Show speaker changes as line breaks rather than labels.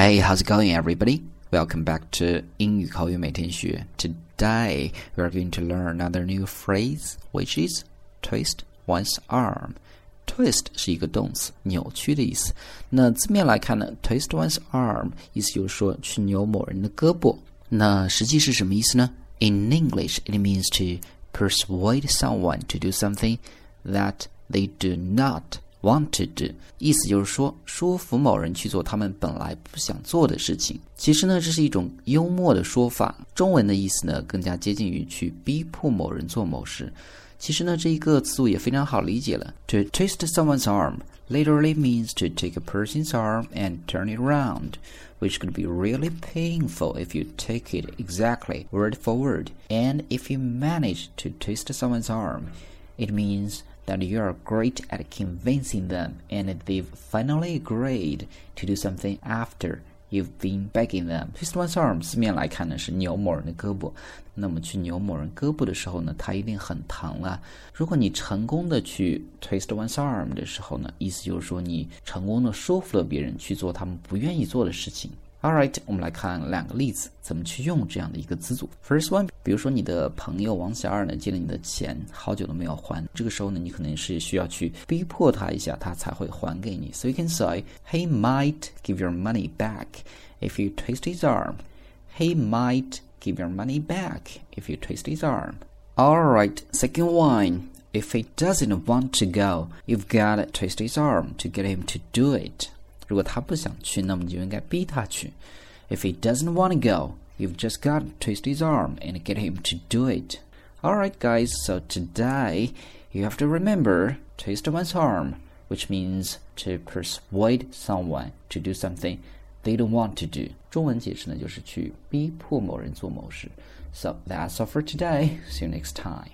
Hey, how's it going, everybody? Welcome back to 英语口语每天学. Today we are going to learn another new phrase, which is twist one's arm. Twist 是一个动词，扭曲的意思。那字面来看呢，twist one's arm 意思就是说去扭某人的胳膊。那实际是什么意思呢？In English, it means to persuade someone to do something that they do not want to do，意思就是说说服某人去做他们本来不想做的事情。其实呢，这是一种幽默的说法。中文的意思呢，更加接近于去逼迫某人做某事。其实呢，这一个词组也非常好理解了。To twist someone's arm literally means to take a person's arm and turn it around, which could be really painful if you take it exactly word for word. And if you manage to twist someone's arm, it means that you are great at convincing them and they've finally agreed to do something after you've been begging them. Twist one's arm 字面来看呢是扭某人的胳膊，那么去扭某人胳膊的时候呢，它一定很疼了。如果你成功的去 twist one's arm 的时候呢，意思就是说你成功的说服了别人去做他们不愿意做的事情。All right，我们来看两个例子，怎么去用这样的一个词组。First one，比如说你的朋友王小二呢借了你的钱，好久都没有还，这个时候呢，你可能是需要去逼迫他一下，他才会还给你。So you can say he might give your money back if you twist his arm. He might give your money back if you twist his arm. All right, second one. If he doesn't want to go, you've got to twist his arm to get him to do it. 如果他不想去，那么你就应该逼他去。If he doesn't want to go, you've just got to twist his arm and get him to do it. Alright, guys, so today you have to remember twist one's arm, which means to persuade someone to do something they don't want to do. 中文解释呢，就是去逼迫某人做某事。So that's all for today. See you next time.